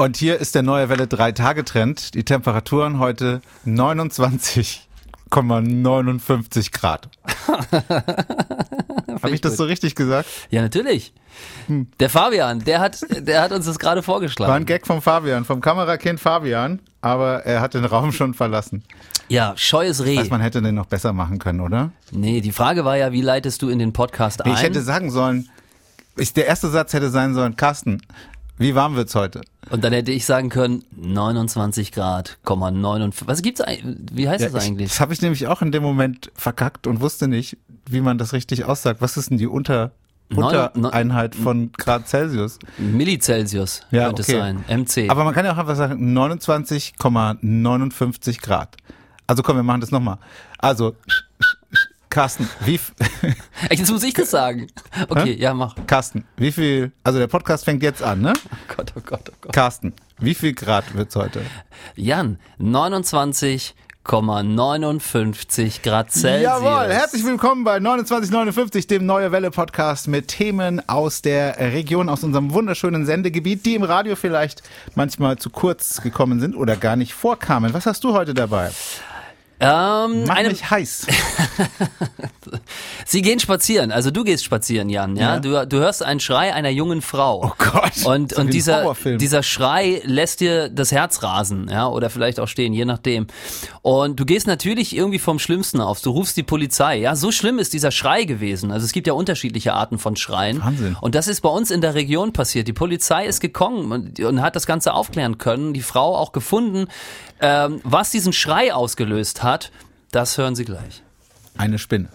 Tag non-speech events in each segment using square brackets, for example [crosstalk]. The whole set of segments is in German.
Und hier ist der neue Welle 3-Tage-Trend. Die Temperaturen heute 29,59 Grad. [laughs] Habe ich das so richtig gesagt? Ja, natürlich. Der Fabian, der hat, der hat uns das gerade War ein vorgeschlagen. Gag vom Fabian, vom Kamerakind Fabian, aber er hat den Raum schon verlassen. Ja, scheues Reh. Weiß man hätte den noch besser machen können, oder? Nee, die Frage war ja, wie leitest du in den Podcast ein? Ich hätte sagen sollen, ich, der erste Satz hätte sein sollen, Carsten, wie warm wird's heute? Und dann hätte ich sagen können, 29 Grad, 59. Was gibt's eigentlich? Wie heißt das ich, eigentlich? das habe ich nämlich auch in dem Moment verkackt und wusste nicht, wie man das richtig aussagt. Was ist denn die Unter, Untereinheit von Grad Celsius? Millicelsius Ja, könnte okay. es sein. MC. Aber man kann ja auch einfach sagen 29,59 Grad. Also komm, wir machen das nochmal. Also, Carsten, wie, Jetzt muss ich das sagen. Okay, ja, mach. Carsten, wie viel, also der Podcast fängt jetzt an, ne? Oh Gott, oh Gott, oh Gott. Carsten, wie viel Grad wird's heute? Jan, 29,59 Grad Celsius. Jawohl, herzlich willkommen bei 2959, dem Neue Welle Podcast mit Themen aus der Region, aus unserem wunderschönen Sendegebiet, die im Radio vielleicht manchmal zu kurz gekommen sind oder gar nicht vorkamen. Was hast du heute dabei? Ähm, Mach eine, mich heiß. [laughs] Sie gehen spazieren, also du gehst spazieren, Jan, ja? Ja. Du, du hörst einen Schrei einer jungen Frau. Oh Gott. Und, und dieser, dieser Schrei lässt dir das Herz rasen, ja, oder vielleicht auch stehen, je nachdem. Und du gehst natürlich irgendwie vom Schlimmsten aus. Du rufst die Polizei. Ja, so schlimm ist dieser Schrei gewesen. Also es gibt ja unterschiedliche Arten von Schreien. Wahnsinn. Und das ist bei uns in der Region passiert. Die Polizei ist gekommen und, und hat das Ganze aufklären können. Die Frau auch gefunden. Ähm, was diesen Schrei ausgelöst hat, das hören Sie gleich. Eine Spinne.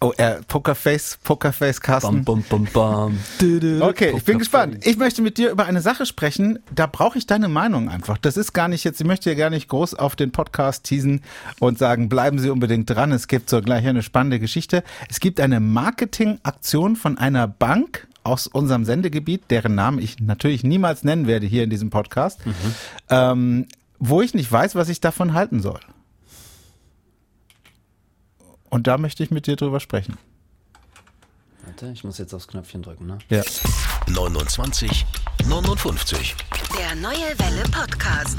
Oh, er, Pokerface, Pokerface, Carsten. Bam, bam, bam, bam. Okay, ich bin gespannt. Ich möchte mit dir über eine Sache sprechen, da brauche ich deine Meinung einfach. Das ist gar nicht jetzt, ich möchte ja gar nicht groß auf den Podcast teasen und sagen, bleiben Sie unbedingt dran, es gibt so gleich eine spannende Geschichte. Es gibt eine Marketingaktion von einer Bank aus unserem Sendegebiet, deren Namen ich natürlich niemals nennen werde hier in diesem Podcast, ähm, wo ich nicht weiß, was ich davon halten soll. Und da möchte ich mit dir drüber sprechen. Warte, ich muss jetzt aufs Knöpfchen drücken, ne? Ja. 29, 59. Der Neue Welle Podcast.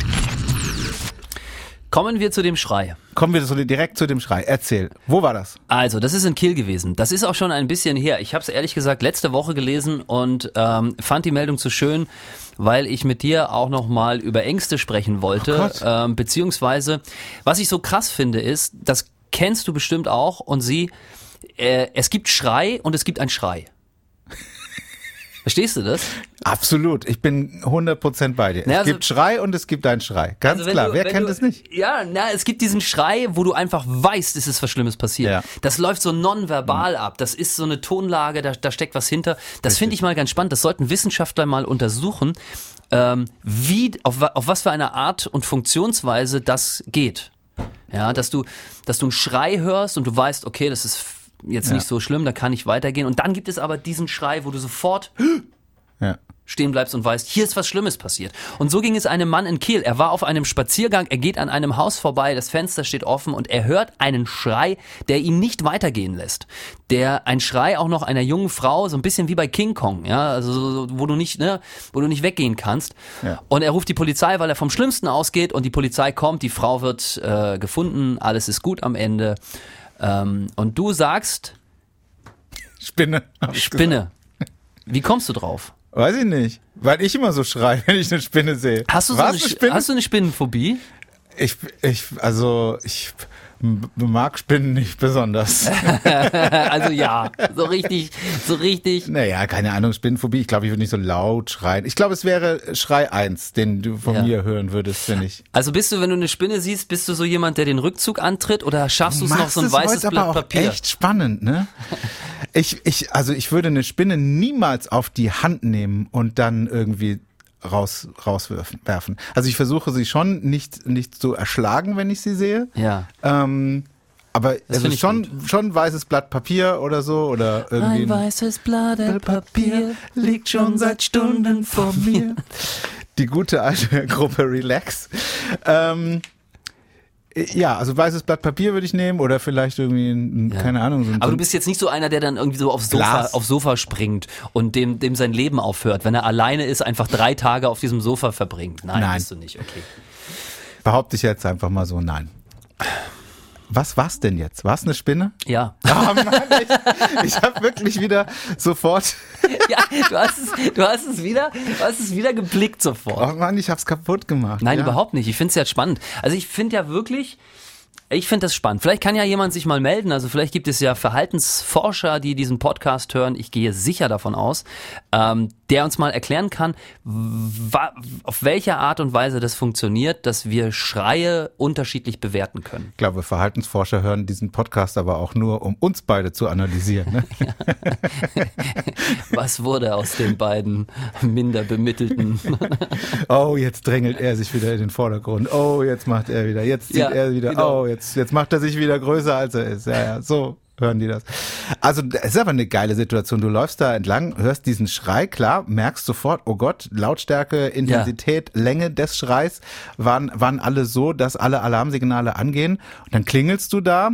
Kommen wir zu dem Schrei. Kommen wir direkt zu dem Schrei. Erzähl, wo war das? Also, das ist in Kiel gewesen. Das ist auch schon ein bisschen her. Ich habe es ehrlich gesagt letzte Woche gelesen und ähm, fand die Meldung zu schön, weil ich mit dir auch noch mal über Ängste sprechen wollte. Oh ähm, beziehungsweise, was ich so krass finde, ist, das kennst du bestimmt auch und sie, äh, es gibt Schrei und es gibt ein Schrei. Verstehst du das? Absolut, ich bin 100% bei dir. Na, es also- gibt Schrei und es gibt einen Schrei. Ganz Also klar, du- wer kennt du, es nicht? Ja, na, es gibt diesen Schrei, wo du einfach weißt, es ist was Schlimmes passiert. Ja. Das läuft so nonverbal ab. Das ist so eine Tonlage, da, da steckt was hinter. Das finde ich mal ganz spannend. Das sollten Wissenschaftler mal untersuchen, ähm, wie, auf, auf was für eine Art und Funktionsweise das geht. Ja, dass du, dass du einen Schrei hörst und du weißt, okay, das ist jetzt Ja. nicht so schlimm, da kann ich weitergehen. Und dann gibt es aber diesen Schrei, wo du sofort Ja. stehen bleibst und weißt, hier ist was Schlimmes passiert. Und so ging es einem Mann in Kiel. Er war auf einem Spaziergang, er geht an einem Haus vorbei, das Fenster steht offen und er hört einen Schrei, der ihn nicht weitergehen lässt. Der ein Schrei auch noch einer jungen Frau, so ein bisschen wie bei King Kong, ja, also so, so, wo du nicht, ne, wo du nicht weggehen kannst. Ja. Und er ruft die Polizei, weil er vom Schlimmsten ausgeht und die Polizei kommt, die Frau wird äh, gefunden, alles ist gut am Ende. Ähm, und du sagst, Spinne. Spinne. Wie kommst du drauf? Weiß ich nicht, weil ich immer so schreie, [laughs] wenn ich eine Spinne sehe. Hast du, so eine, eine hast du eine Spinnenphobie? ich, ich, also, ich mag Spinnen nicht besonders. [laughs] also ja, so richtig, so richtig. naja, keine Ahnung, Spinnenphobie. Ich glaube, ich würde nicht so laut schreien. Ich glaube, es wäre Schrei 1, den du von Ja. mir hören würdest, wenn ich. Also bist du, wenn du eine Spinne siehst, bist du so jemand, der den Rückzug antritt oder schaffst du es noch so ein es weißes Blatt aber auch Papier? echt spannend, ne? Ich, ich, also ich würde eine Spinne niemals auf die Hand nehmen und dann irgendwie raus, rauswerfen, werfen. Also ich versuche sie schon nicht, nicht zu erschlagen, wenn ich sie sehe. Ja. Ähm, aber also finde ich schon, schon ein weißes Blatt Papier oder so oder irgendwie. Ein weißes Blatt Papier liegt schon seit Stunden vor mir. [laughs] Die gute alte Gruppe Relax. Ähm, Ja, also weißes Blatt Papier würde ich nehmen oder vielleicht irgendwie, ein, Ja. keine Ahnung, so ein Aber du bist jetzt nicht so einer, der dann irgendwie so aufs Sofa, aufs Sofa springt und dem, dem sein Leben aufhört, wenn er alleine ist, einfach drei Tage auf diesem Sofa verbringt. Nein, Nein. bist du nicht, okay. behaupte ich jetzt einfach mal so, nein. Was war's denn jetzt? War's eine Spinne? Ja. Oh Mann, ich, ich habe wirklich wieder sofort, [laughs] ja, du hast es, du hast es wieder, du hast es wieder geblickt sofort. oh Mann, ich hab's kaputt gemacht. Nein, ja. überhaupt nicht. Ich finde es ja spannend. Also ich finde ja wirklich, ich finde das spannend. Vielleicht kann ja jemand sich mal melden. Also vielleicht gibt es ja Verhaltensforscher, die diesen Podcast hören. Ich gehe sicher davon aus, ähm, der uns mal erklären kann, auf welche Art und Weise das funktioniert, dass wir Schreie unterschiedlich bewerten können. Ich glaube, Verhaltensforscher hören diesen Podcast aber auch nur, um uns beide zu analysieren. Ne? [laughs] Was wurde aus den beiden minder bemittelten? Oh, jetzt drängelt er sich wieder in den Vordergrund. Oh, jetzt macht er wieder. Jetzt zieht Ja, er wieder. genau. Oh, jetzt, jetzt macht er sich wieder größer, als er ist. Ja, ja, so hören die das. Also, es ist aber eine geile Situation. Du läufst da entlang, hörst diesen Schrei, klar, merkst sofort, oh Gott, Lautstärke, Intensität, Länge des Schreis waren, waren alle so, dass alle Alarmsignale angehen. Und dann klingelst du da.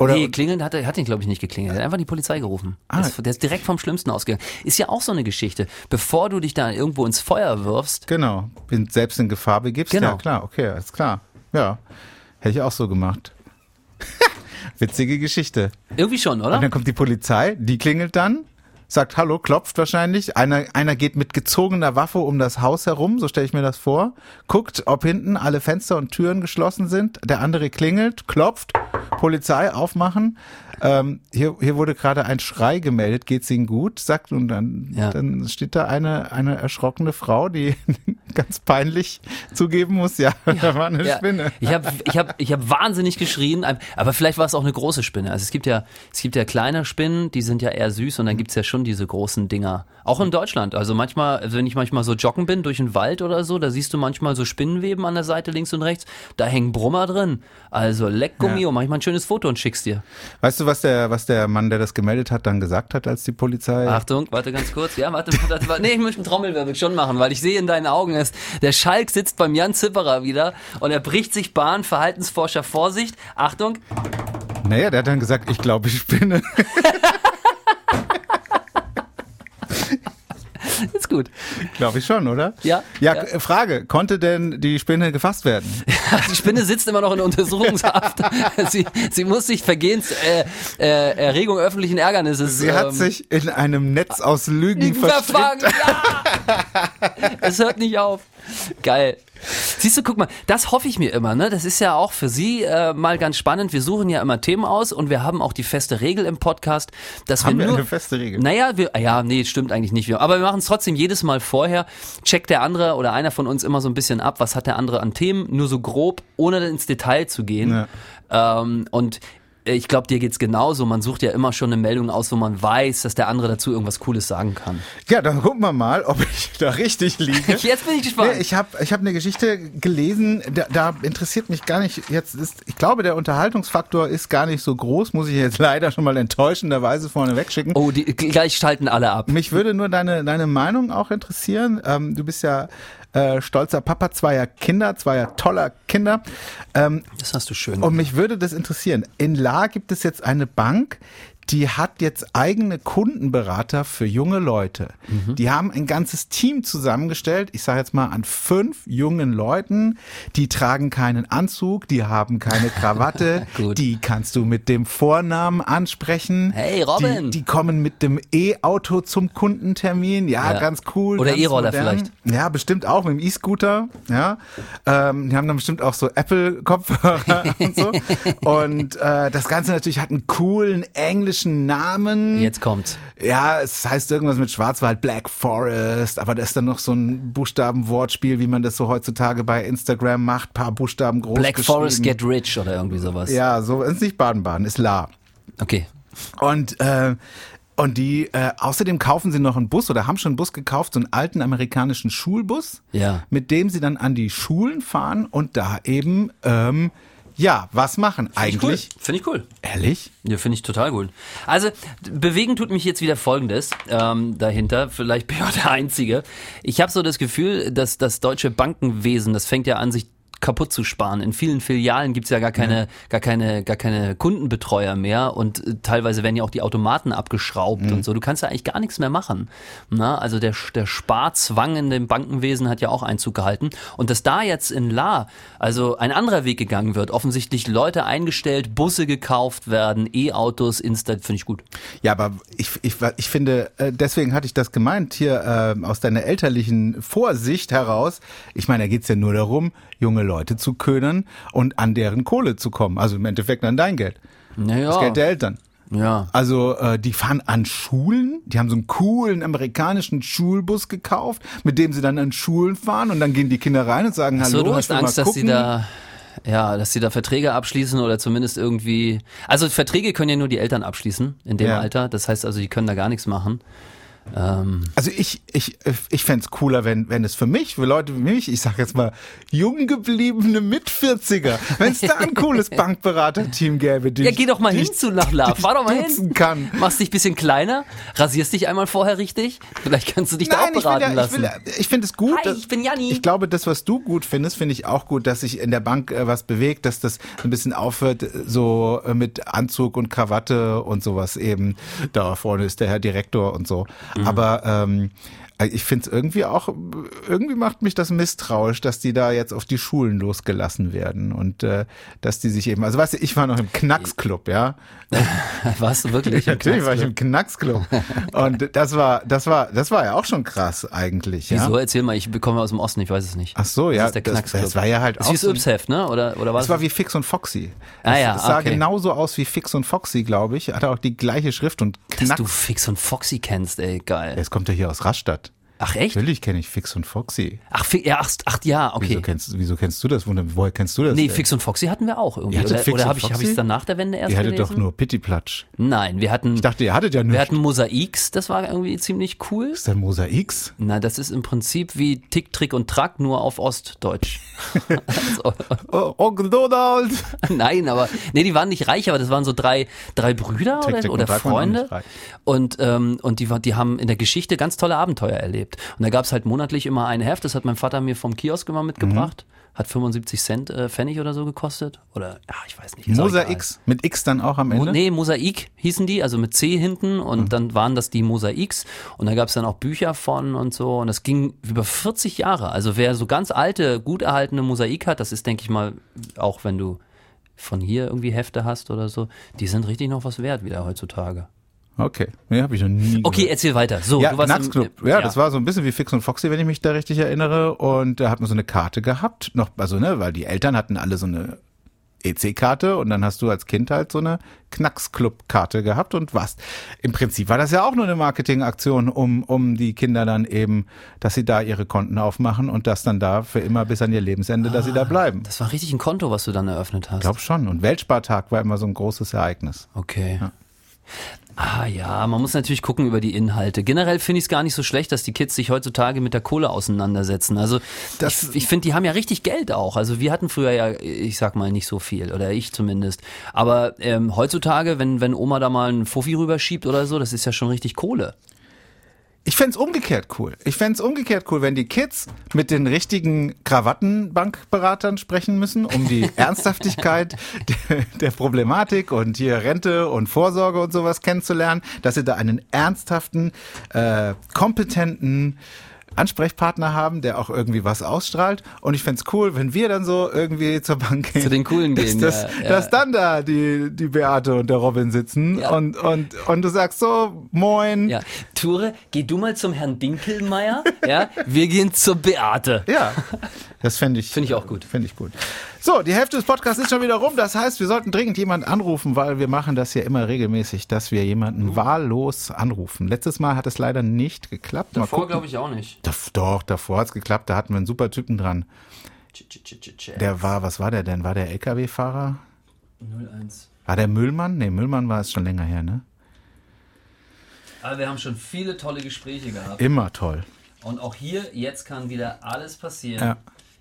Oder nee, klingeln hat er, hat ihn glaube ich nicht geklingelt. Er hat einfach die Polizei gerufen. Ah. Der, ist, der ist direkt vom Schlimmsten ausgegangen. Ist ja auch so eine Geschichte. Bevor du dich da irgendwo ins Feuer wirfst, Genau, bin selbst in Gefahr begibst. Genau. Ja, klar, okay, ist klar. Ja, hätte ich auch so gemacht. [laughs] Witzige Geschichte. irgendwie schon, oder? Und dann kommt die Polizei, die klingelt dann, sagt Hallo, klopft wahrscheinlich. Einer, einer geht mit gezogener Waffe um das Haus herum, so stelle ich mir das vor. Guckt, ob hinten alle Fenster und Türen geschlossen sind. Der andere klingelt, klopft, Polizei aufmachen. Ähm, hier, hier wurde gerade ein Schrei gemeldet, geht's Ihnen gut? Sagt und dann, Ja. dann steht da eine, eine erschrockene Frau, die [laughs] ganz peinlich zugeben muss, ja, da war eine Ja, Spinne. Ich habe ich hab, ich hab wahnsinnig geschrien, aber vielleicht war es auch eine große Spinne. Also es gibt ja es gibt ja kleine Spinnen, die sind ja eher süß und dann gibt's ja schon diese großen Dinger. Auch in Deutschland. Also manchmal, wenn ich manchmal so joggen bin durch den Wald oder so, da siehst du manchmal so Spinnenweben an der Seite links und rechts. Da hängen Brummer drin. Also leck Gummi Ja. und mach ich mal ein schönes Foto und schick's dir. Weißt du, was der, was der Mann, der das gemeldet hat, dann gesagt hat, als die Polizei Achtung, warte ganz kurz. Ja, warte, warte, warte. Nee, ich möchte einen Trommelwirbel schon machen, weil ich sehe in deinen Augen, dass der Schalk sitzt beim Jan Zipperer wieder und er bricht sich Bahn. Verhaltensforscher, Vorsicht. Achtung. Naja, der hat dann gesagt, ich glaube, ich spinne. Ist gut. glaube ich schon, oder? Ja, Ja, ja. Frage, konnte denn die Spinne gefasst werden? Die Spinne sitzt immer noch in Untersuchungshaft. [laughs] sie, sie muss sich Vergehens äh, äh, Erregung öffentlichen Ärgernisses. Sie hat ähm, sich in einem Netz aus Lügen [laughs] verfangen. Ja! Es hört nicht auf. Geil. Siehst du, guck mal, das hoffe ich mir immer, ne? Das ist ja auch für Sie äh, mal ganz spannend. Wir suchen ja immer Themen aus und wir haben auch die feste Regel im Podcast, dass Haben wir wir nur eine feste Regel? Naja, wir, ja, nee, stimmt eigentlich nicht. Aber wir machen es trotzdem jedes Mal vorher. Checkt der andere oder einer von uns immer so ein bisschen ab, was hat der andere an Themen, nur so grob, ohne ins Detail zu gehen. Ähm, und ich glaube, dir geht's genauso. Man sucht ja immer schon eine Meldung aus, wo man weiß, dass der andere dazu irgendwas Cooles sagen kann. Ja, dann gucken wir mal, ob ich [laughs] da richtig liege. [laughs] Jetzt bin ich gespannt. Nee, ich habe ich hab eine Geschichte gelesen, da, da interessiert mich gar nicht, jetzt ist, ich glaube, der Unterhaltungsfaktor ist gar nicht so groß, muss ich jetzt [laughs] leider schon mal enttäuschenderweise vorne wegschicken. oh, die, gleich schalten alle ab. Mich würde nur deine, deine Meinung auch interessieren. Ähm, du bist ja äh, stolzer Papa zweier Kinder, zweier toller Kinder. Ähm, Das hast du schön. und mich würde das interessieren. In La gibt es jetzt eine Bank, die hat jetzt eigene Kundenberater für junge Leute. Mhm. Die haben ein ganzes Team zusammengestellt, ich sage jetzt mal an fünf jungen Leuten, die tragen keinen Anzug, die haben keine Krawatte, [laughs] die kannst du mit dem Vornamen ansprechen. Hey, Robin. Die, die kommen mit dem E-Auto zum Kundentermin, ja, Ja. ganz cool. Oder E-Roller vielleicht. Ja, bestimmt auch mit dem E-Scooter, ja. Ähm, die haben dann bestimmt auch so Apple-Kopfhörer [laughs] und so. [laughs] Und äh, das Ganze natürlich hat einen coolen englischen Namen. Jetzt kommt's. Ja, es heißt irgendwas mit Schwarzwald, Black Forest, aber da ist dann noch so ein Buchstabenwortspiel, wie man das so heutzutage bei Instagram macht, paar Buchstaben groß Black. Forest Get Rich oder irgendwie sowas. Ja, so ist nicht Baden-Baden, ist La. Okay. Und äh, und die äh, außerdem kaufen sie noch einen Bus oder haben schon einen Bus gekauft, so einen alten amerikanischen Schulbus, Ja. mit dem sie dann an die Schulen fahren und da eben ähm, ja was machen. Eigentlich Finde ich cool. ehrlich? Ja, finde ich total gut. Also, bewegen tut mich jetzt wieder Folgendes ähm, dahinter. Vielleicht bin ich auch der Einzige. Ich habe so das Gefühl, dass das deutsche Bankenwesen, das fängt ja an, sich kaputt zu sparen. In vielen Filialen gibt's ja gar keine, gar keine, gar keine Kundenbetreuer mehr und äh, teilweise werden ja auch die Automaten abgeschraubt Mhm. und so. Du kannst ja eigentlich gar nichts mehr machen. Na, also der, der Sparzwang in dem Bankenwesen hat ja auch Einzug gehalten. Und dass da jetzt in La, also ein anderer Weg gegangen wird, offensichtlich Leute eingestellt, Busse gekauft werden, E-Autos installiert, finde ich gut. Ja, aber ich, ich, ich finde, äh, deswegen hatte ich das gemeint, hier äh, aus deiner elterlichen Vorsicht heraus. Ich meine, da geht's ja nur darum, junge Leute zu ködern und an deren Kohle zu kommen. Also im Endeffekt an dein Geld. Naja. Das Geld der Eltern. Ja. Also äh, die fahren an Schulen, die haben so einen coolen amerikanischen Schulbus gekauft, mit dem sie dann an Schulen fahren und dann gehen die Kinder rein und sagen, So, hallo, du hast Angst, dass sie da, ja, dass sie da Verträge abschließen oder zumindest irgendwie. Also Verträge können ja nur die Eltern abschließen in dem Ja. Alter. Das heißt also, die können da gar nichts machen. Ähm, Also ich, ich, ich fände es cooler, wenn, wenn es für mich, für Leute wie mich, ich sag jetzt mal, jung gebliebene Mitvierziger, wenn es da ein cooles [laughs] Bankberaterteam gäbe, die ja, ich- geh doch mal hin ich- zu Nachla. die Fahr doch ich mal hin. kann. Machst dich ein bisschen kleiner, rasierst dich einmal vorher richtig. Vielleicht kannst du dich da auch Nein, ich, beraten will ja, ich, lassen. will, ich finde es gut. Hi, dass- ich bin Janni. Ich glaube, das, was du gut findest, finde ich auch gut, dass sich in der Bank äh, was bewegt, dass das ein bisschen aufhört, so äh, mit Anzug und Krawatte und sowas eben. Da vorne ist der Herr Direktor und so. Mhm. Aber ähm, ich finde es irgendwie auch, irgendwie macht mich das misstrauisch, dass die da jetzt auf die Schulen losgelassen werden und äh, dass die sich eben, also weißt du, ich war noch im Knacksclub, ja. [laughs] Warst du wirklich? [laughs] Natürlich war ich im Knacksclub? Und das war, das war, das war ja auch schon krass eigentlich. Ja? Wieso? Erzähl mal, ich bekomme aus dem Osten, ich weiß es nicht. Ach so, Das ja, ist der das- Knacksclub. das war ja halt das auch ist wie so- das ne? Oder, oder was? Das war wie Fix und Foxy. Ah Es- ja, es sah okay. genauso aus wie Fix und Foxy, glaube ich. Hatte auch die gleiche Schrift und Dass Knack. du Fix und Foxy kennst, ey, geil. Jetzt kommt er hier aus Rastatt. Ach echt? Natürlich kenne ich Fix und Foxy. Ach, ja, ach, ach ja, okay. Wieso kennst, wieso kennst du das? Woher kennst du das? Nee, denn? Fix und Foxy hatten wir auch irgendwie. Oder, oder habe ich Foxy? hab dann nach der Wende erst Ihr hattet gelesen? doch nur Pittiplatsch. Nein, wir hatten, Ich dachte, ihr hattet ja nur. wir hatten Mosaiks, das war irgendwie ziemlich cool. ist denn Mosaiks? Na, das ist im Prinzip wie Tick, Trick und Track, nur auf Ostdeutsch. [laughs] also, Oh, Onkel Donald! nein, aber nee, die waren nicht reich, aber das waren so drei, drei Brüder Tick, oder, Trick und oder Freunde. Und, ähm, und die, die haben in der Geschichte ganz tolle Abenteuer erlebt. Und da gab's halt monatlich immer ein Heft, das hat mein Vater mir vom Kiosk immer mitgebracht. Mhm. Hat 75 Cent äh, Pfennig oder so gekostet. Oder, ja, ich weiß nicht. Mosaiks. Mit X dann auch am Mo Ende? nee, Mosaik hießen die, also mit C hinten und Mhm. dann waren das die Mosaiks und da gab es dann auch Bücher von und so und das ging über 40 Jahre. Also wer so ganz alte, gut erhaltene Mosaik hat, das ist, denke ich mal, auch wenn du von hier irgendwie Hefte hast oder so, die sind richtig noch was wert wieder heutzutage. Okay. Nee, habe ich noch nie Okay, gehört. erzähl weiter. So, Ja, du warst im- Knacksclub. Ja, das war so ein bisschen wie Fix und Foxy, wenn ich mich da richtig erinnere. Und da hat man so eine Karte gehabt. Noch, also, ne, weil die Eltern hatten alle so eine EC-Karte und dann hast du als Kind halt so eine Knacksclub-Karte gehabt und was. Im Prinzip war das ja auch nur eine Marketingaktion, um, um die Kinder dann eben, dass sie da ihre Konten aufmachen und das dann da für immer bis an ihr Lebensende, dass sie da bleiben. Das war richtig ein Konto, was du dann eröffnet hast. Ich glaube schon. Und Weltspartag war immer so ein großes Ereignis. Okay. Ah ja, man muss natürlich gucken über die Inhalte. Generell finde ich es gar nicht so schlecht, dass die Kids sich heutzutage mit der Kohle auseinandersetzen. Also Das- ich, ich finde, die haben ja richtig Geld auch. Also wir hatten früher ja, ich sag mal, nicht so viel oder ich zumindest. Aber ähm, heutzutage, wenn wenn Oma da mal einen Fuffi rüberschiebt oder so, das ist ja schon richtig Kohle. Ich fänd's umgekehrt cool. Ich fänd's umgekehrt cool, wenn die Kids mit den richtigen Krawattenbankberatern sprechen müssen, um die [laughs] Ernsthaftigkeit der, der Problematik und hier Rente und Vorsorge und sowas kennenzulernen, dass sie da einen ernsthaften, äh, kompetenten Ansprechpartner haben, der auch irgendwie was ausstrahlt. Und ich fänd's cool, wenn wir dann so irgendwie zur Bank gehen. Zu den Coolen dass, gehen, dass, ja, ja. dass dann da die, die Beate und der Robin sitzen Ja. und, und, und du sagst so, moin. Ja, Ture, geh du mal zum Herrn Dinkelmeier. ja, wir gehen zur Beate. Ja, [laughs] das fände ich. Finde ich auch gut. Finde ich gut. So, die Hälfte des Podcasts ist schon wieder rum. Das heißt, wir sollten dringend jemanden anrufen, weil wir machen das ja immer regelmäßig, dass wir jemanden wahllos anrufen. Letztes Mal hat es leider nicht geklappt. Mal Davor glaube ich auch nicht. Doch, davor hat's geklappt. Da hatten wir einen super Typen dran. Der war, was war der denn? War der LKW-Fahrer? 01. War der Müllmann? Nee, Müllmann war es schon länger her, ne? Aber wir haben schon viele tolle Gespräche gehabt. Immer toll. Und auch hier, jetzt kann wieder alles passieren. Ja.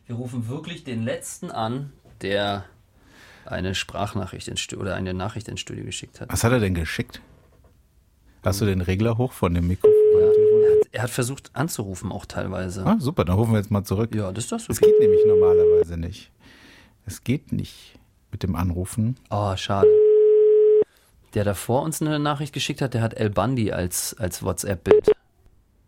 Wir rufen wirklich den Letzten an, der eine Sprachnachricht ins Studio oder eine Nachricht ins Studio geschickt hat. Was hat er denn geschickt? Hast du den Regler hoch von dem Mikrofon? Er hat, er hat versucht anzurufen, auch teilweise. Ah, super, dann rufen wir jetzt mal zurück. Ja, das ist doch Das super. geht nämlich normalerweise nicht. Es geht nicht mit dem Anrufen. Oh, schade. Der davor uns eine Nachricht geschickt hat, der hat El Bundy als, als WhatsApp-Bild.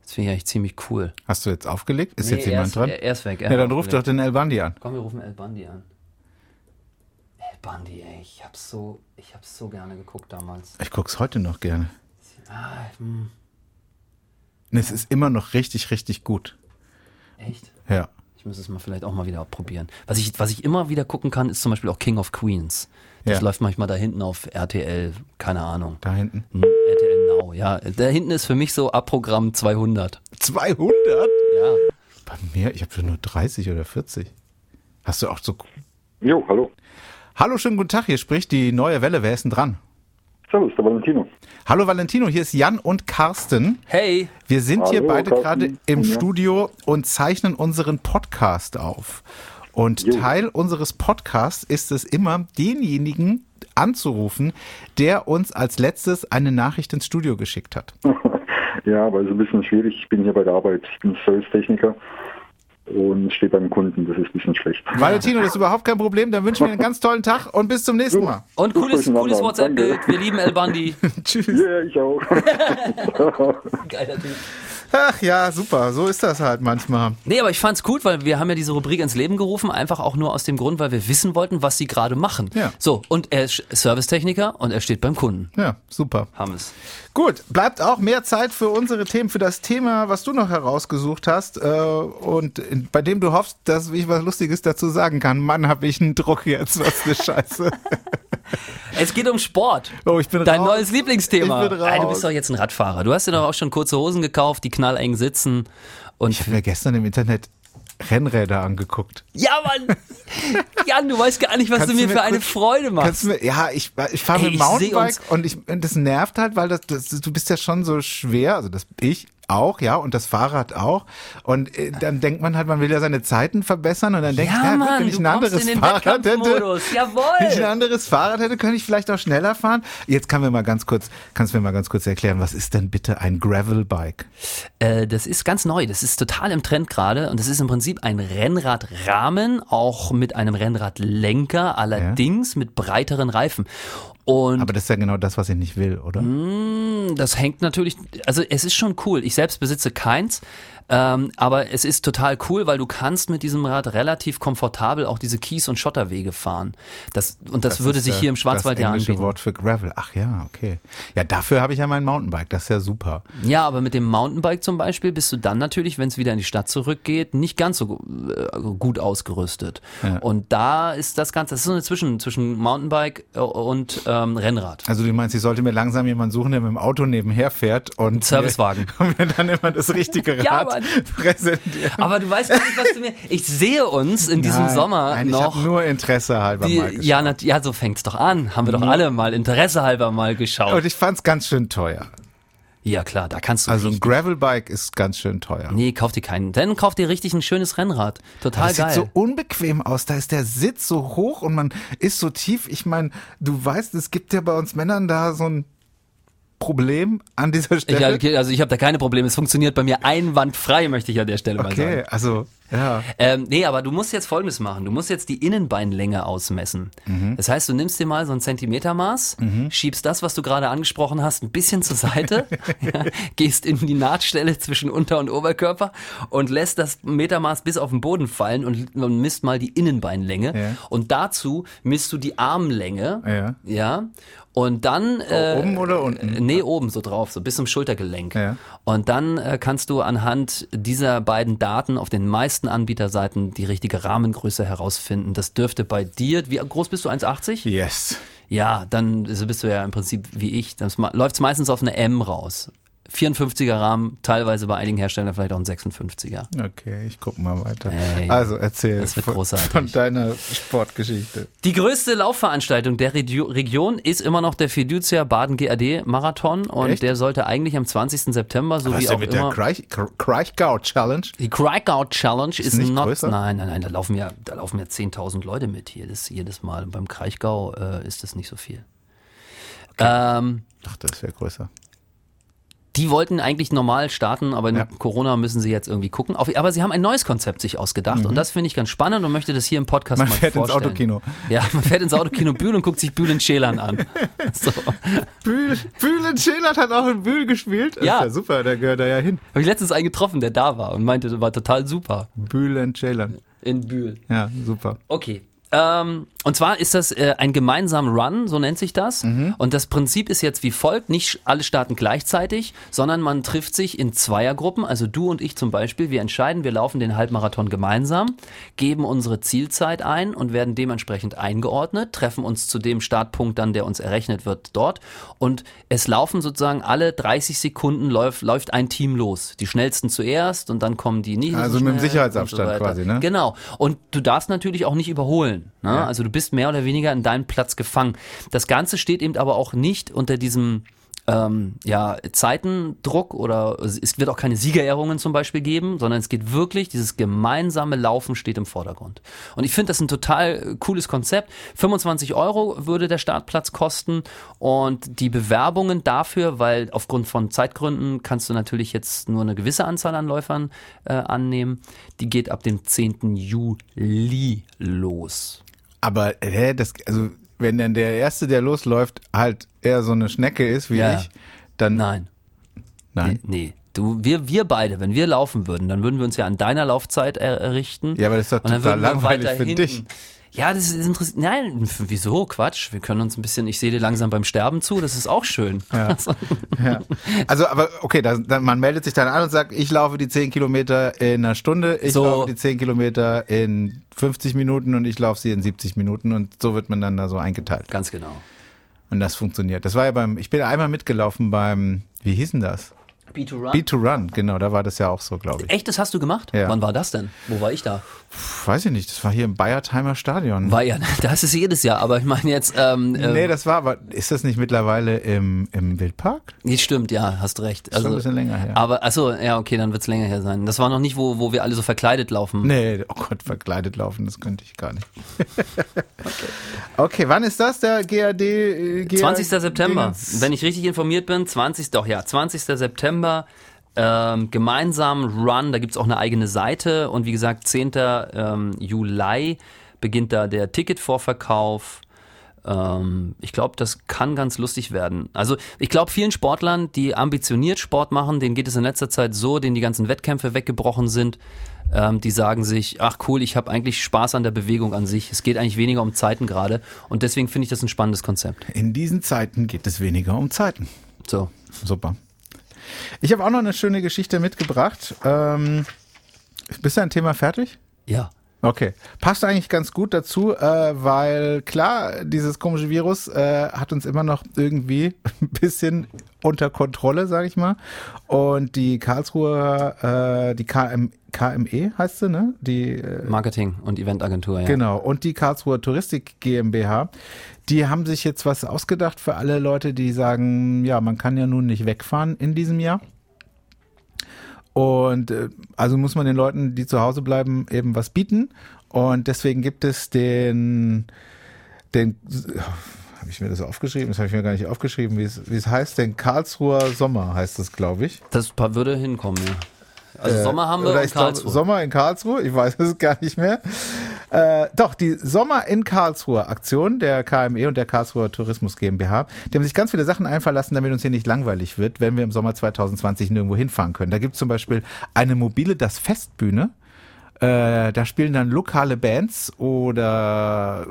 Das finde ich eigentlich ziemlich cool. Hast du jetzt aufgelegt? Ist Nee, jetzt er jemand ist- dran? Er, er ist weg. ja, dann ruf doch den El Bandi an. Komm, wir rufen El Bundy an. El Bundy, ey, ich hab's so, ich hab's so gerne geguckt damals. Ich guck's heute noch gerne. Ah, hm, es ist immer noch richtig, richtig gut. echt? Ja. Ich muss es mal vielleicht auch mal wieder probieren. Was ich, was ich immer wieder gucken kann, ist zum Beispiel auch King of Queens. Das Ja. läuft manchmal da hinten auf RTL, keine Ahnung. Da hinten. Hm, RTL Now, ja. Da hinten ist für mich so Abprogramm 200. 200? Ja. Bei mir, ich habe schon nur 30 oder 40. Hast du auch so. Jo, hallo. Hallo, schönen guten Tag. Hier spricht die neue Welle. Wer ist denn dran? Servus, der Valentino. Hallo Valentino, hier ist Jan und Carsten. Hey, Wir sind hier Hallo, beide Carsten. gerade im Ja. Studio und zeichnen unseren Podcast auf. Und Jo. Teil unseres Podcasts ist es immer, denjenigen anzurufen, der uns als letztes eine Nachricht ins Studio geschickt hat. [laughs] Ja, aber es ist ein bisschen schwierig. Ich bin hier bei der Arbeit. Ich bin Servicetechniker und stehe beim Kunden. Das ist ein bisschen schlecht. [laughs] Valentino, das ist überhaupt kein Problem. Dann wünschen wir einen ganz tollen Tag und bis zum nächsten Mal. und cooles, cooles WhatsApp-Bild. Wir lieben El Bundy. [laughs] Tschüss. Ja, ich auch. Geiler Typ. Ach ja, super. So ist das halt manchmal. Nee, aber ich fand's gut, weil wir haben ja diese Rubrik ins Leben gerufen, einfach auch nur aus dem Grund, weil wir wissen wollten, was sie gerade machen. Ja. So, und er ist Servicetechniker und er steht beim Kunden. Ja, super. Haben es. Gut, bleibt auch mehr Zeit für unsere Themen, für das Thema, was du noch herausgesucht hast äh, und bei dem du hoffst, dass ich was Lustiges dazu sagen kann. Mann, hab ich einen Druck jetzt, was eine Scheiße. [laughs] Es geht um Sport. Oh, ich bin Dein raus. neues Lieblingsthema. Ich bin raus. Ey, du bist doch jetzt ein Radfahrer. Du hast dir doch auch schon kurze Hosen gekauft, die knalleng sitzen. Und Ich habe mir gestern im Internet Rennräder angeguckt. ja, Mann! Jan, du weißt gar nicht, was Kannst du mir mir für eine kurz- Freude machst. Mir, ja, ich, ich fahre mit dem Mountainbike und ich, das nervt halt, weil das, das, du bist ja schon so schwer, also das ich auch, ja, und das Fahrrad auch. Und äh, dann denkt man halt, man will ja seine Zeiten verbessern und dann denkt ja, ja, gut, Mann, wenn ich ein anderes Fahrrad hätte, Wettkampfmodus. wenn ich ein Jawohl! anderes Fahrrad hätte, könnte ich vielleicht auch schneller fahren. Jetzt kann mir mal ganz kurz, kannst du mir mal ganz kurz erklären, was ist denn bitte ein Gravelbike? Äh, das ist ganz neu. Das ist total im Trend gerade. Und das ist im Prinzip ein Rennradrahmen, auch mit einem Rennradlenker, allerdings mit breiteren Reifen. Und Aber das ist ja genau das, was ich nicht will, oder? Hm, das hängt natürlich, also es ist schon cool. Ich selbst besitze keins, ähm, aber es ist total cool, weil du kannst mit diesem Rad relativ komfortabel auch diese Kies- und Schotterwege fahren. Das, und das, würde ist sich ja hier im Schwarzwald das ja englische anbieten. Wort für Gravel. Ach ja, okay. Ja, dafür habe ich ja mein Mountainbike. Das ist ja super. Ja, aber mit dem Mountainbike zum Beispiel bist du dann natürlich, wenn es wieder in die Stadt zurückgeht, nicht ganz so äh, gut ausgerüstet. Ja. Und da ist das Ganze, das ist so eine Zwischen, zwischen Mountainbike äh, und ähm, Rennrad. Also du meinst, ich sollte mir langsam jemanden suchen, der mit dem Auto nebenher fährt und Servicewagen. Mir, [laughs] und mir dann immer das richtige Ja, Rad Mann. präsentiert. Aber du weißt gar nicht, was du mir. Ich sehe uns in diesem Nein, Sommer nein, Ich noch. habe nur Interesse halber Die, mal geschaut. ja, nat- ja, so fängt's doch an. Haben wir doch alle mal Interesse halber mal geschaut. und ich fand's ganz schön teuer. Ja, klar, da kannst du. Also ein Gravelbike ist ganz schön teuer. nee, kauf dir keinen. Dann kauf dir richtig ein schönes Rennrad. Total das geil. sieht so unbequem aus. Da ist der Sitz so hoch und man ist so tief. Ich meine, du weißt, es gibt ja bei uns Männern da so ein Problem an dieser ich, Stelle. okay, also ich habe da keine Probleme. Es funktioniert bei mir einwandfrei, möchte ich an der Stelle mal okay, sagen. also ja. Ähm, nee, aber du musst jetzt Folgendes machen. Du musst jetzt die Innenbeinlänge ausmessen. Mhm. Das heißt, du nimmst dir mal so ein Zentimetermaß, schiebst das, was du gerade angesprochen hast, ein bisschen zur Seite, [laughs] ja, gehst in die Nahtstelle zwischen Unter- und Oberkörper und lässt das Metermaß bis auf den Boden fallen und, und misst mal die Innenbeinlänge. Ja. Und dazu misst du die Armlänge. Ja. Ja. Und dann. Äh, oben oder unten? Nee, oben so drauf, so bis zum Schultergelenk. Ja. Und dann äh, kannst du anhand dieser beiden Daten auf den meisten Anbieterseiten die richtige Rahmengröße herausfinden. Das dürfte bei dir, wie groß bist du, 1,80? Yes. Ja, dann bist du ja im Prinzip wie ich. Das läuft es meistens auf eine M raus. 54er Rahmen, teilweise bei einigen Herstellern vielleicht auch ein 56er. Okay, ich guck mal weiter. Ey, also erzähl von, von deiner Sportgeschichte. Die größte Laufveranstaltung der Regio Region ist immer noch der Fiducia Baden GAD Marathon und Echt? der sollte eigentlich am 20. September, so Was wie ist auch mit immer. der Kreich- Kraichgau Challenge? Die Crackout Challenge ist, nicht not, größer? nein, nein, nein, da laufen ja, da laufen ja 10.000 Leute mit jedes, jedes Mal. Und beim Kraichgau äh, ist das nicht so viel. Ähm, Ach, das wäre größer. Die wollten eigentlich normal starten, aber in Ja. Corona müssen sie jetzt irgendwie gucken. Auf, aber sie haben ein neues Konzept sich ausgedacht und das finde ich ganz spannend und möchte das hier im Podcast Mhm. Man mal fährt ins vorstellen. Autokino. Ja, man fährt ins Autokino Bühl und guckt sich Bühl und Schälern an. [laughs] So. Bühl, Bühlen Schälert hat auch in Bühl gespielt. Das Ja. Ja super, der gehört da ja hin. Habe ich letztens einen getroffen, der da war und meinte, das war total super. Bühlen Schälert. In Bühl. Ja, super. Okay. Ähm, und zwar ist das äh, ein gemeinsamer Run, so nennt sich das. Und das Prinzip ist jetzt wie folgt: Nicht alle starten gleichzeitig, sondern man trifft sich in Zweiergruppen. Also du und ich zum Beispiel. Wir entscheiden, wir laufen den Halbmarathon gemeinsam, geben unsere Zielzeit ein und werden dementsprechend eingeordnet, treffen uns zu dem Startpunkt dann, der uns errechnet wird, dort. Und es laufen sozusagen alle 30 Sekunden läuft, läuft ein Team los. Die schnellsten zuerst und dann kommen die nicht. Also so mit dem Sicherheitsabstand so quasi, ne? Genau. Und du darfst natürlich auch nicht überholen. Ne? Ja. Also du bist mehr oder weniger in deinem Platz gefangen. Das Ganze steht eben aber auch nicht unter diesem ähm, ja, Zeitendruck oder es wird auch keine Siegerehrungen zum Beispiel geben, sondern es geht wirklich, dieses gemeinsame Laufen steht im Vordergrund. Und ich finde das ein total cooles Konzept. 25 Euro würde der Startplatz kosten und die Bewerbungen dafür, weil aufgrund von Zeitgründen kannst du natürlich jetzt nur eine gewisse Anzahl an Läufern äh, annehmen, die geht ab dem 10. Juli los. Aber hä, das, also wenn dann der Erste, der losläuft, halt eher so eine Schnecke ist wie Ja. ich, dann Nein. nein. Nee. Du, wir, wir beide, wenn wir laufen würden, dann würden wir uns ja an deiner Laufzeit er, errichten. Ja, aber das ist doch total langweilig für dich. Ja, das ist interessiert. Nein, wieso? Quatsch. Wir können uns ein bisschen, ich sehe dir langsam beim Sterben zu, das ist auch schön. Ja. [laughs] ja. Also, aber okay, da, da, man meldet sich dann an und sagt, ich laufe die 10 Kilometer in einer Stunde, ich So. laufe die 10 Kilometer in 50 Minuten und ich laufe sie in 70 Minuten und so wird man dann da so eingeteilt. Ganz genau. Und das funktioniert. Das war ja beim, ich bin einmal mitgelaufen beim, wie hieß denn das? B2 Run? Beat to Run, genau, da war das ja auch so, glaube ich. Echt, das hast du gemacht? Ja. Wann war das denn? Wo war ich da? Weiß ich nicht, das war hier im Bayertheimer Stadion. War ja, [laughs] das ist jedes Jahr, aber ich meine jetzt, ähm, ähm, nee, das war, aber ist das nicht mittlerweile im, im Wildpark? Nee, stimmt, ja, hast recht. schon ein bisschen länger her. Aber, achso, ja, okay, dann wird's länger her sein. Das war noch nicht, wo, wo wir alle so verkleidet laufen. Nee, oh Gott, verkleidet laufen, das könnte ich gar nicht. [laughs] okay. wann ist das, der GAD? äh, GAD 20. September. Dingens? Wenn ich richtig informiert bin, 20. doch ja, 20. September. Ähm, gemeinsam Run, da gibt's auch eine eigene Seite und wie gesagt, 10. Ähm, Juli beginnt da der Ticketvorverkauf. Ähm, ich glaube, das kann ganz lustig werden. Also ich glaube, vielen Sportlern, die ambitioniert Sport machen, denen geht es in letzter Zeit so, denen die ganzen Wettkämpfe weggebrochen sind, ähm, die sagen sich, ach cool, ich habe eigentlich Spaß an der Bewegung an sich. Es geht eigentlich weniger um Zeiten gerade und deswegen finde ich das ein spannendes Konzept. In diesen Zeiten geht es weniger um Zeiten. So. Super. Ich habe auch noch eine schöne Geschichte mitgebracht. Ähm, bist du ein Thema fertig? Ja. Okay. Passt eigentlich ganz gut dazu, äh, weil klar, dieses komische Virus äh, hat uns immer noch irgendwie [laughs] ein bisschen unter Kontrolle, sage ich mal. Und die Karlsruher, äh, die KM, KME heißt sie, ne? Die äh, Marketing und Eventagentur, ja. Genau. Und die Karlsruher Touristik GmbH, die haben sich jetzt was ausgedacht für alle Leute, die sagen, ja, man kann ja nun nicht wegfahren in diesem Jahr. Und äh, also muss man den Leuten, die zu Hause bleiben, eben was bieten. Und deswegen gibt es den, den, habe ich mir das aufgeschrieben? Das habe ich mir gar nicht aufgeschrieben, wie es, wie es heißt. Den Karlsruher Sommer heißt es, glaube ich. Das würde hinkommen, ja. Also Sommer haben wir glaube, Karlsruhe. Sommer in Karlsruhe, ich weiß es gar nicht mehr. Äh, doch, die Sommer in Karlsruhe Aktion der KME und der Karlsruher Tourismus GmbH, die haben sich ganz viele Sachen einfallen lassen, damit uns hier nicht langweilig wird, wenn wir im Sommer 2020 nirgendwo hinfahren können. Da gibt es zum Beispiel eine mobile Das Festbühne. Äh, da spielen dann lokale Bands oder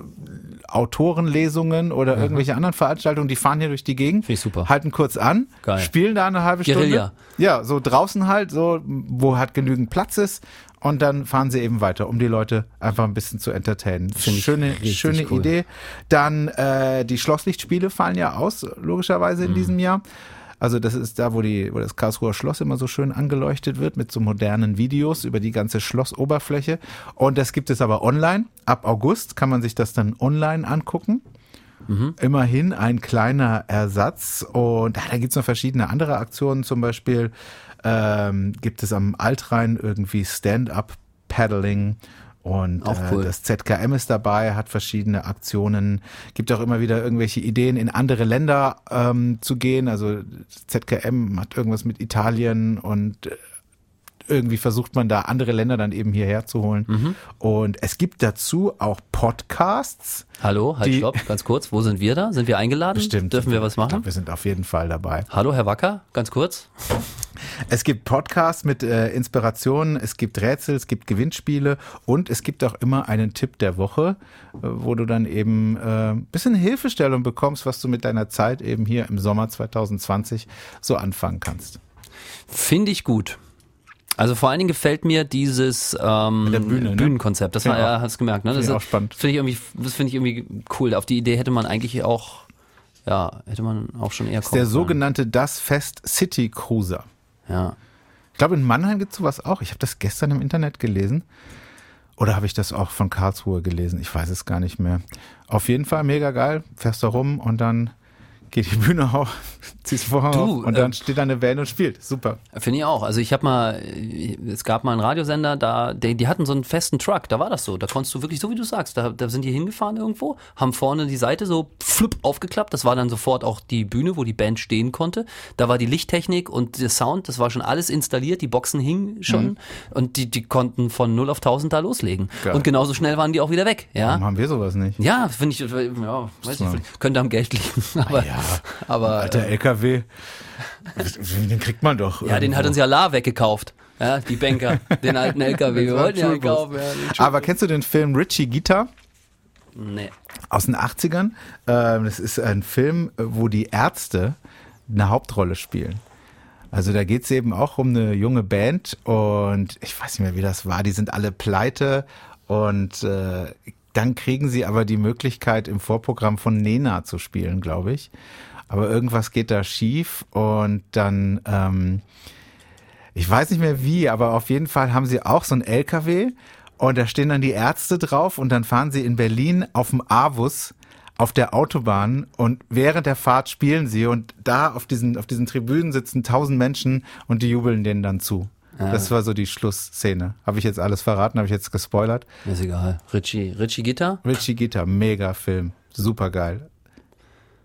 Autorenlesungen oder irgendwelche anderen Veranstaltungen, die fahren hier durch die Gegend, Finde ich super. halten kurz an, Geil. spielen da eine halbe Guerilla. Stunde. Ja, so draußen halt, so, wo halt genügend Platz ist. Und dann fahren sie eben weiter, um die Leute einfach ein bisschen zu entertainen. Schöne, schöne cool. Idee. Dann äh, die Schlosslichtspiele fallen ja aus, logischerweise Mhm. in diesem Jahr. Also das ist da, wo die, wo das Karlsruher Schloss immer so schön angeleuchtet wird mit so modernen Videos über die ganze Schlossoberfläche. Und das gibt es aber online. Ab August kann man sich das dann online angucken. Immerhin ein kleiner Ersatz. Und ah, da gibt's noch verschiedene andere Aktionen. Zum Beispiel ähm, gibt es am Altrhein irgendwie Stand-up-Paddling Und Auch äh, cool. das ZKM ist dabei, hat verschiedene Aktionen, gibt auch immer wieder irgendwelche Ideen, in andere Länder ähm, zu gehen. Also ZKM hat irgendwas mit Italien und äh, irgendwie versucht man da andere Länder dann eben hierher zu holen. Mhm. Und es gibt dazu auch Podcasts. Hallo, halt, stopp, ganz kurz. Wo sind wir da? Sind wir eingeladen? Bestimmt. Dürfen wir was Ich glaub, machen? wir sind auf jeden Fall dabei. Hallo, Herr Wacker, ganz kurz. Es gibt Podcasts mit äh, Inspirationen, es gibt Rätsel, es gibt Gewinnspiele und es gibt auch immer einen Tipp der Woche, äh, wo du dann eben äh, ein bisschen Hilfestellung bekommst, was du mit deiner Zeit eben hier im Sommer 2020 so anfangen kannst. Finde ich gut. Also vor allen Dingen gefällt mir dieses ähm, der Bühne, ne? Bühnenkonzept. Das war ja, hast du gemerkt, ne? Finde Das ich ist- auch spannend. Finde ich irgendwie, das finde ich irgendwie cool. Auf die Idee hätte man eigentlich auch, ja, hätte man auch schon eher kommen Der können. sogenannte Das Fest City Cruiser. Ja. Ich glaube, in Mannheim gibt es sowas auch. Ich habe das gestern im Internet gelesen. Oder habe ich das auch von Karlsruhe gelesen? Ich weiß es gar nicht mehr. Auf jeden Fall mega geil. Fährst da rum und dann geht die Bühne [laughs] auf, ziehst Du, auf und dann äh, steht da eine Band und spielt. Super. Finde ich auch. Also ich habe mal, es gab mal einen Radiosender, da, die, die hatten so einen festen Truck, da war das so. Da konntest du wirklich, so wie du sagst, da, da sind die hingefahren irgendwo, haben vorne die Seite so flupp aufgeklappt. Das war dann sofort auch die Bühne, wo die Band stehen konnte. Da war die Lichttechnik und der Sound, das war schon alles installiert, die Boxen hingen schon und die, die konnten von 0 auf 1000 da loslegen. Geil. Und genauso schnell waren die auch wieder weg. Ja. Warum haben wir sowas nicht? Ja, finde ich, ja, weiß nicht, vielleicht könnte am Geld liegen. [laughs] Aber, Ja, aber alter LKW, den kriegt man doch. ja, den hat uns ja La weggekauft. Ja, die Banker, den alten LKW. [laughs] Wir wollten ja kaufen. Ja, Aber kennst du den Film Richie Guitar? nee. aus den 80ern. Ähm, das ist ein Film, äh, wo die Ärzte eine Hauptrolle spielen. Also da geht es eben auch um eine junge Band und ich weiß nicht mehr, wie das war. Die sind alle pleite und äh, dann kriegen sie aber die Möglichkeit, im Vorprogramm von Nena zu spielen, glaube ich. Aber irgendwas geht da schief und dann, ähm, ich weiß nicht mehr wie, aber auf jeden Fall haben sie auch so ein LKW und da stehen dann die Ärzte drauf und dann fahren sie in Berlin auf dem Avus auf der Autobahn und während der Fahrt spielen sie und da auf diesen, auf diesen Tribünen sitzen tausend Menschen und die jubeln denen dann zu. Das war so die Schlussszene. Habe ich jetzt alles verraten? Habe ich jetzt gespoilert? Ist egal. Richie, Richie Gitter? Richie Gitter, mega Film. Super geil.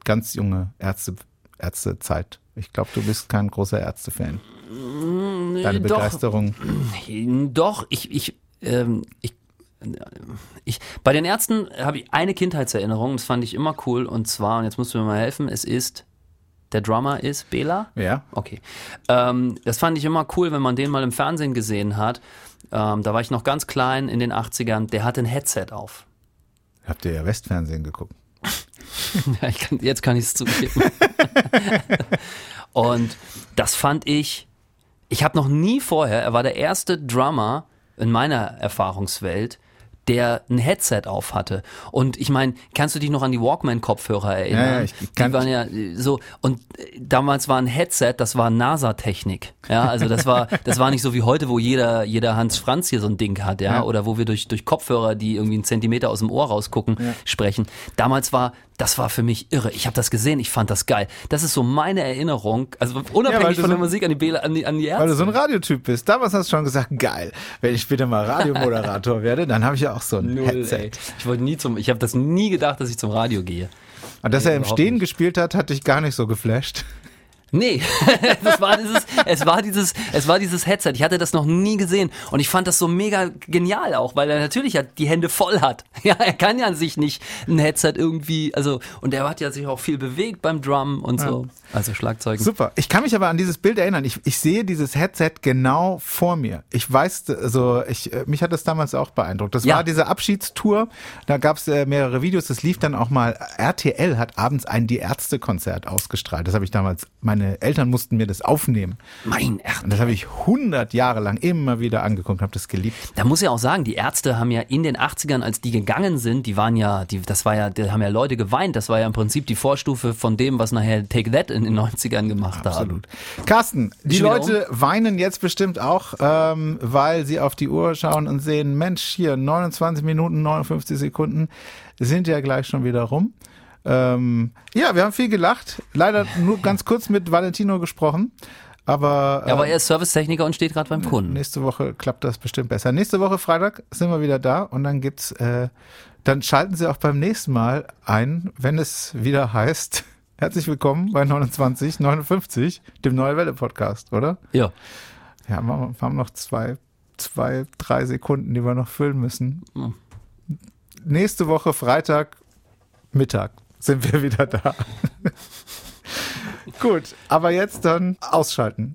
Ganz junge Ärzte, Ärztezeit. Ich glaube, du bist kein großer Ärzte-Fan. Deine doch. Begeisterung. Doch, ich, ich, ähm, ich, ich, bei den Ärzten habe ich eine Kindheitserinnerung, das fand ich immer cool, und zwar, und jetzt musst du mir mal helfen, es ist, der Drummer ist Bela? Ja. Okay. Ähm, das fand ich immer cool, wenn man den mal im Fernsehen gesehen hat. Ähm, da war ich noch ganz klein in den 80ern, der hatte ein Headset auf. Habt ihr ja Westfernsehen geguckt? [laughs] Ja, kann, jetzt kann ich es zugeben. [laughs] und das fand ich, ich habe noch nie vorher, er war der erste Drummer in meiner Erfahrungswelt, der ein Headset auf hatte. Und ich meine, kannst du dich noch an die Walkman-Kopfhörer erinnern? Ja, ja, ich kann- die waren ja äh, so, und äh, damals war ein Headset, das war NASA-Technik. Ja, also das war, das war nicht so wie heute, wo jeder, jeder Hans Franz hier so ein Ding hat, ja, Ja. oder wo wir durch, durch Kopfhörer, die irgendwie einen Zentimeter aus dem Ohr rausgucken, sprechen. Damals war, das war für mich irre. Ich habe das gesehen, ich fand das geil. Das ist so meine Erinnerung, also Ja, unabhängig du von der so- Musik an die, Bela, an die, an die Ärzte. Weil du so ein Radiotyp bist. Damals hast du schon gesagt, geil. Wenn ich später mal Radiomoderator [laughs] werde, dann habe ich ja auch so ein Null, Headset. ey. Ich wollte nie zum, ich habe das nie gedacht, dass ich zum Radio gehe. Und dass Nee, er im Stehen nicht. gespielt hat, hat dich gar nicht so geflasht. Nee, [laughs] das war dieses, es war dieses, es war dieses Headset. Ich hatte das noch nie gesehen und ich fand das so mega genial auch, weil er natürlich ja die Hände voll hat. [laughs] Ja, er kann ja sich nicht ein Headset irgendwie, also und er hat ja sich auch viel bewegt beim Drum und so, also Schlagzeugen. Super. Ich kann mich aber an dieses Bild erinnern. Ich, ich sehe dieses Headset genau vor mir. Ich weiß, also ich, äh, mich hat das damals auch beeindruckt. Das Ja. war diese Abschiedstour. Da gab es äh, mehrere Videos. Das lief dann auch mal. RTL hat abends ein Die Ärzte-Konzert ausgestrahlt. Das habe ich damals, meine Eltern mussten mir das aufnehmen. Mein Ernst. Und das habe ich 100 Jahre lang immer wieder angeguckt, habe das geliebt. Da muss ja auch sagen, die Ärzte haben ja in den 80ern, als die gegangen sind, die waren ja, die, das war ja, die haben ja Leute geweint. Das war ja im Prinzip die Vorstufe von dem, was nachher Take That in den 90ern gemacht haben. Absolut. Carsten, die Leute weinen jetzt bestimmt auch, ähm, weil sie auf die Uhr schauen und sehen, Mensch, hier 29 Minuten, 59 Sekunden sind ja gleich schon wieder rum. Ähm, ja, wir haben viel gelacht. Leider nur ganz [laughs] kurz mit Valentino gesprochen. Aber, Ja, aber äh, er ist Servicetechniker und steht gerade beim Kunden. nächste Woche klappt das bestimmt besser. Nächste Woche Freitag sind wir wieder da und dann gibt's, äh, dann schalten Sie auch beim nächsten Mal ein, wenn es wieder heißt, [laughs] herzlich willkommen bei 2959, dem Neue Welle Podcast, oder? Ja. Ja, wir wir haben noch zwei, zwei, drei Sekunden, die wir noch füllen müssen. Hm. Nächste Woche Freitag Mittag sind wir wieder da. [laughs] Gut, aber jetzt dann ausschalten.